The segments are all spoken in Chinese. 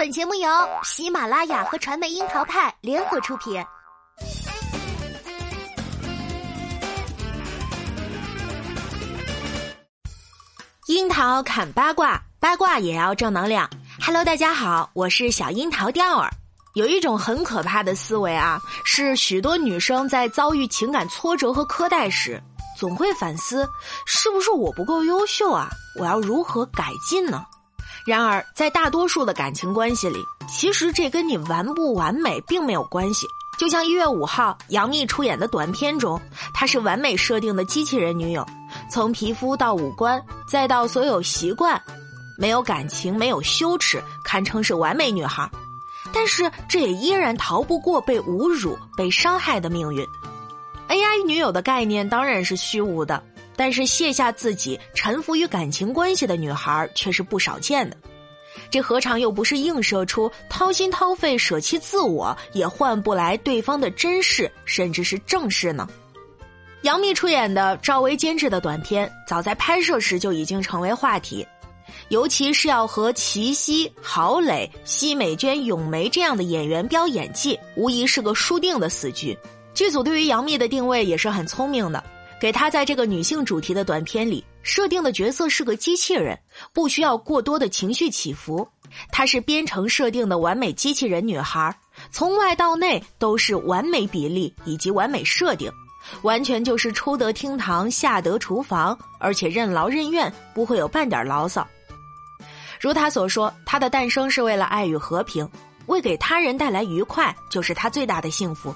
本节目由喜马拉雅和传媒樱桃派联合出品。樱桃砍八卦，八卦也要正能量。Hello，大家好，我是小樱桃钓儿。有一种很可怕的思维啊，是许多女生在遭遇情感挫折和苛待时，总会反思：是不是我不够优秀啊？我要如何改进呢？然而，在大多数的感情关系里，其实这跟你完不完美并没有关系。就像一月五号杨幂出演的短片中，她是完美设定的机器人女友，从皮肤到五官，再到所有习惯，没有感情，没有羞耻，堪称是完美女孩。但是，这也依然逃不过被侮辱、被伤害的命运。AI 女友的概念当然是虚无的。但是卸下自己，臣服于感情关系的女孩却是不少见的，这何尝又不是映射出掏心掏肺、舍弃自我也换不来对方的珍视，甚至是正视呢？杨幂出演的、赵薇监制的短片，早在拍摄时就已经成为话题，尤其是要和齐溪、郝蕾、奚美娟、咏梅这样的演员飙演技，无疑是个输定的死局。剧组对于杨幂的定位也是很聪明的。给她在这个女性主题的短片里设定的角色是个机器人，不需要过多的情绪起伏。她是编程设定的完美机器人女孩，从外到内都是完美比例以及完美设定，完全就是出得厅堂下得厨房，而且任劳任怨，不会有半点牢骚。如她所说，她的诞生是为了爱与和平，为给他人带来愉快就是她最大的幸福。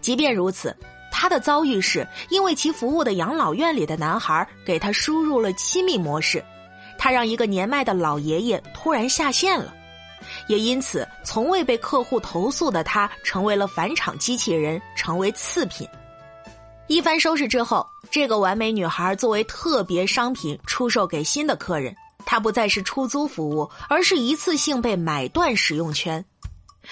即便如此。他的遭遇是因为其服务的养老院里的男孩给他输入了亲密模式，他让一个年迈的老爷爷突然下线了，也因此从未被客户投诉的他成为了返场机器人，成为次品。一番收拾之后，这个完美女孩作为特别商品出售给新的客人，她不再是出租服务，而是一次性被买断使用权。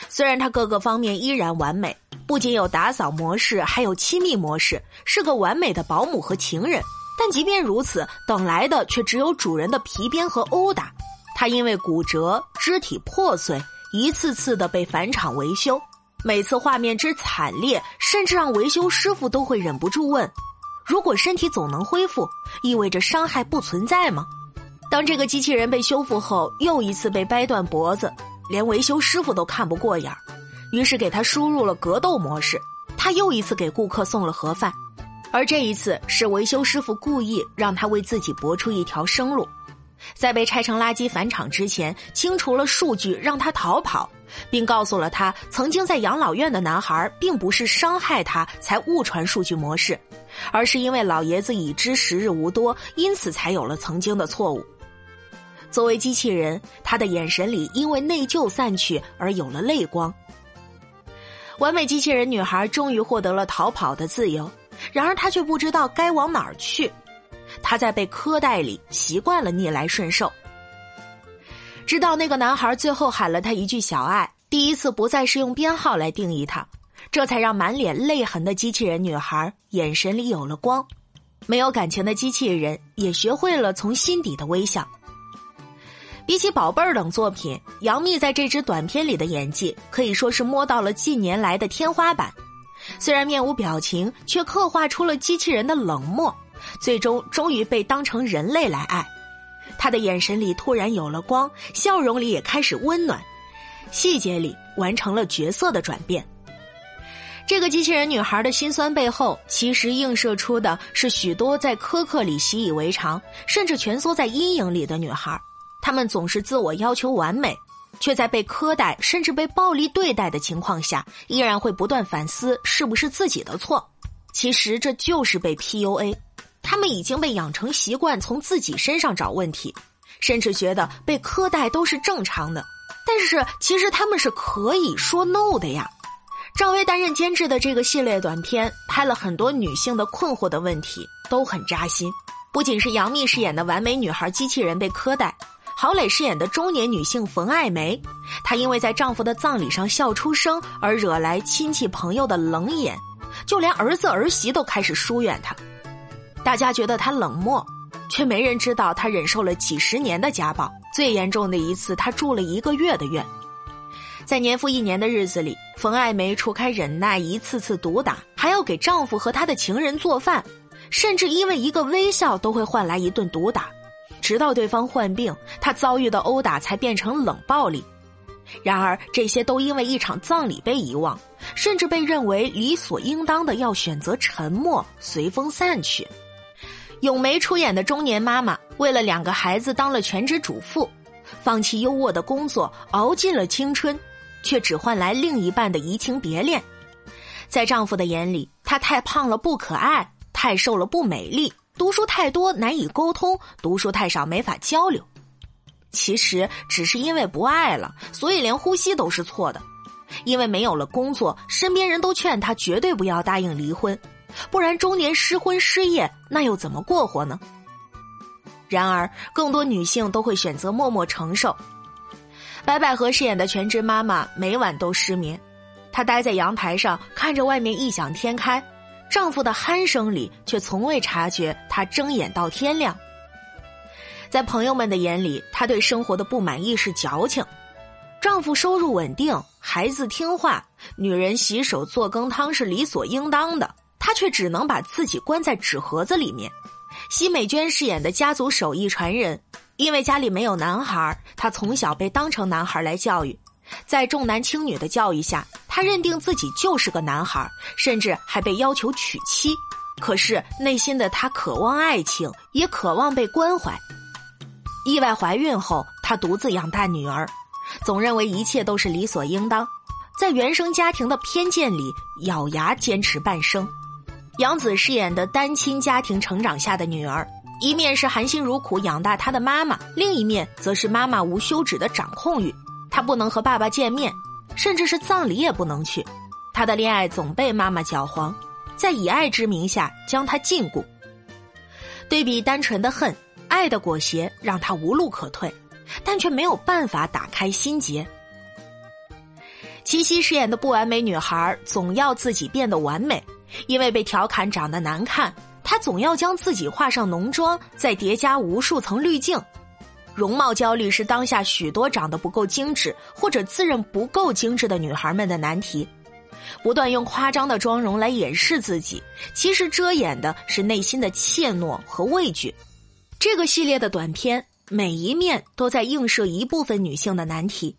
虽然她各个方面依然完美。不仅有打扫模式，还有亲密模式，是个完美的保姆和情人。但即便如此，等来的却只有主人的皮鞭和殴打。他因为骨折、肢体破碎，一次次的被返厂维修。每次画面之惨烈，甚至让维修师傅都会忍不住问：如果身体总能恢复，意味着伤害不存在吗？当这个机器人被修复后，又一次被掰断脖子，连维修师傅都看不过眼儿。于是给他输入了格斗模式，他又一次给顾客送了盒饭，而这一次是维修师傅故意让他为自己搏出一条生路，在被拆成垃圾返场之前，清除了数据让他逃跑，并告诉了他曾经在养老院的男孩并不是伤害他才误传数据模式，而是因为老爷子已知时日无多，因此才有了曾经的错误。作为机器人，他的眼神里因为内疚散去而有了泪光。完美机器人女孩终于获得了逃跑的自由，然而她却不知道该往哪儿去。她在被苛待里习惯了逆来顺受，直到那个男孩最后喊了她一句“小爱”，第一次不再是用编号来定义她，这才让满脸泪痕的机器人女孩眼神里有了光。没有感情的机器人也学会了从心底的微笑。比起《宝贝儿》等作品，杨幂在这支短片里的演技可以说是摸到了近年来的天花板。虽然面无表情，却刻画出了机器人的冷漠，最终终于被当成人类来爱。她的眼神里突然有了光，笑容里也开始温暖，细节里完成了角色的转变。这个机器人女孩的心酸背后，其实映射出的是许多在苛刻里习以为常，甚至蜷缩在阴影里的女孩。他们总是自我要求完美，却在被苛待甚至被暴力对待的情况下，依然会不断反思是不是自己的错。其实这就是被 PUA，他们已经被养成习惯从自己身上找问题，甚至觉得被苛待都是正常的。但是其实他们是可以说 no 的呀。赵薇担任监制的这个系列短片，拍了很多女性的困惑的问题，都很扎心。不仅是杨幂饰演的完美女孩机器人被苛待。郝蕾饰演的中年女性冯爱梅，她因为在丈夫的葬礼上笑出声而惹来亲戚朋友的冷眼，就连儿子儿媳都开始疏远她。大家觉得她冷漠，却没人知道她忍受了几十年的家暴。最严重的一次，她住了一个月的院。在年复一年的日子里，冯爱梅除开忍耐一次次毒打，还要给丈夫和他的情人做饭，甚至因为一个微笑都会换来一顿毒打，直到对方患病，她遭遇的殴打才变成冷暴力。然而，这些都因为一场葬礼被遗忘，甚至被认为理所应当的要选择沉默，随风散去。咏梅出演的中年妈妈，为了两个孩子当了全职主妇，放弃优渥的工作，熬尽了青春，却只换来另一半的移情别恋。在丈夫的眼里，她太胖了不可爱，太瘦了不美丽，读书太多难以沟通，读书太少没法交流。其实只是因为不爱了，所以连呼吸都是错的。因为没有了工作，身边人都劝她绝对不要答应离婚。不然中年失婚失业，那又怎么过活呢？然而，更多女性都会选择默默承受。白百合饰演的全职妈妈每晚都失眠，她待在阳台上看着外面异想天开，丈夫的鼾声里却从未察觉她睁眼到天亮。在朋友们的眼里，她对生活的不满意是矫情。丈夫收入稳定，孩子听话，女人洗手做羹汤是理所应当的。她却只能把自己关在纸盒子里面。奚美娟饰演的家族手艺传人，因为家里没有男孩，她从小被当成男孩来教育。在重男轻女的教育下，她认定自己就是个男孩，甚至还被要求娶妻。可是内心的她渴望爱情，也渴望被关怀。意外怀孕后，她独自养大女儿，总认为一切都是理所应当，在原生家庭的偏见里，咬牙坚持半生。杨紫饰演的单亲家庭成长下的女儿，一面是含辛茹苦养大她的妈妈，另一面则是妈妈无休止的掌控欲。她不能和爸爸见面，甚至是葬礼也不能去。他的恋爱总被妈妈搅黄，在以爱之名下将他禁锢。对比单纯的恨，爱的裹挟让他无路可退，但却没有办法打开心结。齐溪饰演的不完美女孩，总要自己变得完美。因为被调侃长得难看，她总要将自己化上浓妆，再叠加无数层滤镜。容貌焦虑是当下许多长得不够精致或者自认不够精致的女孩们的难题。不断用夸张的妆容来掩饰自己，其实遮掩的是内心的怯懦和畏惧。这个系列的短片每一面都在映射一部分女性的难题。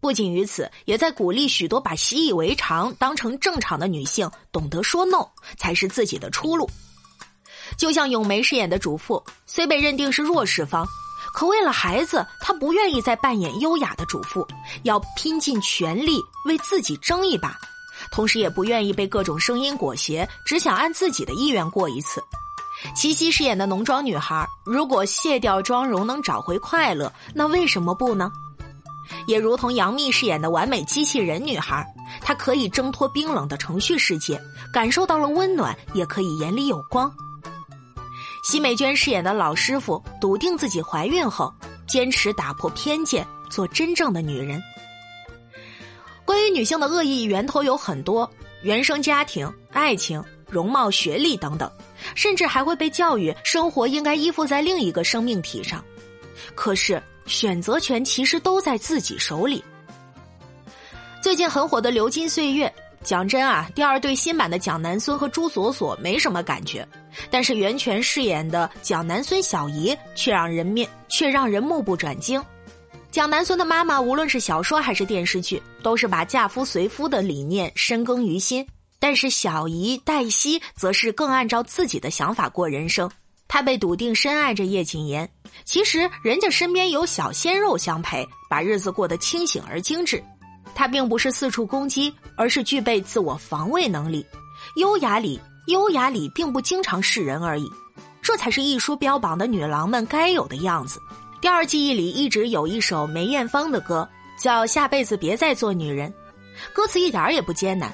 不仅于此，也在鼓励许多把习以为常当成正常的女性懂得说 “no” 才是自己的出路。就像咏梅饰演的主妇，虽被认定是弱势方，可为了孩子，她不愿意再扮演优雅的主妇，要拼尽全力为自己争一把，同时也不愿意被各种声音裹挟，只想按自己的意愿过一次。齐溪饰演的浓妆女孩，如果卸掉妆容能找回快乐，那为什么不呢？也如同杨幂饰演的完美机器人女孩，她可以挣脱冰冷的程序世界，感受到了温暖，也可以眼里有光。奚美娟饰演的老师傅，笃定自己怀孕后，坚持打破偏见，做真正的女人。关于女性的恶意源头有很多：原生家庭、爱情、容貌、学历等等，甚至还会被教育生活应该依附在另一个生命体上。可是。选择权其实都在自己手里。最近很火的《流金岁月》，讲真啊，第二对新版的蒋南孙和朱锁锁没什么感觉，但是袁泉饰演的蒋南孙小姨却让人面却让人目不转睛。蒋南孙的妈妈无论是小说还是电视剧，都是把嫁夫随夫的理念深耕于心，但是小姨黛西则是更按照自己的想法过人生。她被笃定深爱着叶谨言。其实人家身边有小鲜肉相陪，把日子过得清醒而精致。她并不是四处攻击，而是具备自我防卫能力。优雅里，优雅里并不经常示人而已。这才是艺书标榜的女郎们该有的样子。第二记忆里一直有一首梅艳芳的歌，叫《下辈子别再做女人》，歌词一点也不艰难。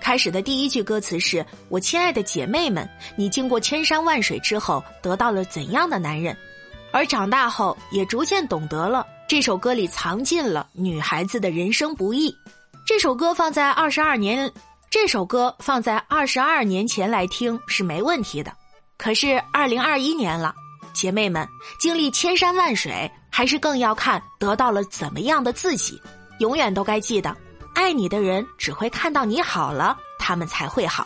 开始的第一句歌词是我亲爱的姐妹们，你经过千山万水之后，得到了怎样的男人？而长大后，也逐渐懂得了这首歌里藏进了女孩子的人生不易。这首歌放在二十二年，这首歌放在二十二年前来听是没问题的。可是二零二一年了，姐妹们经历千山万水，还是更要看得到了怎么样的自己。永远都该记得，爱你的人只会看到你好了，他们才会好。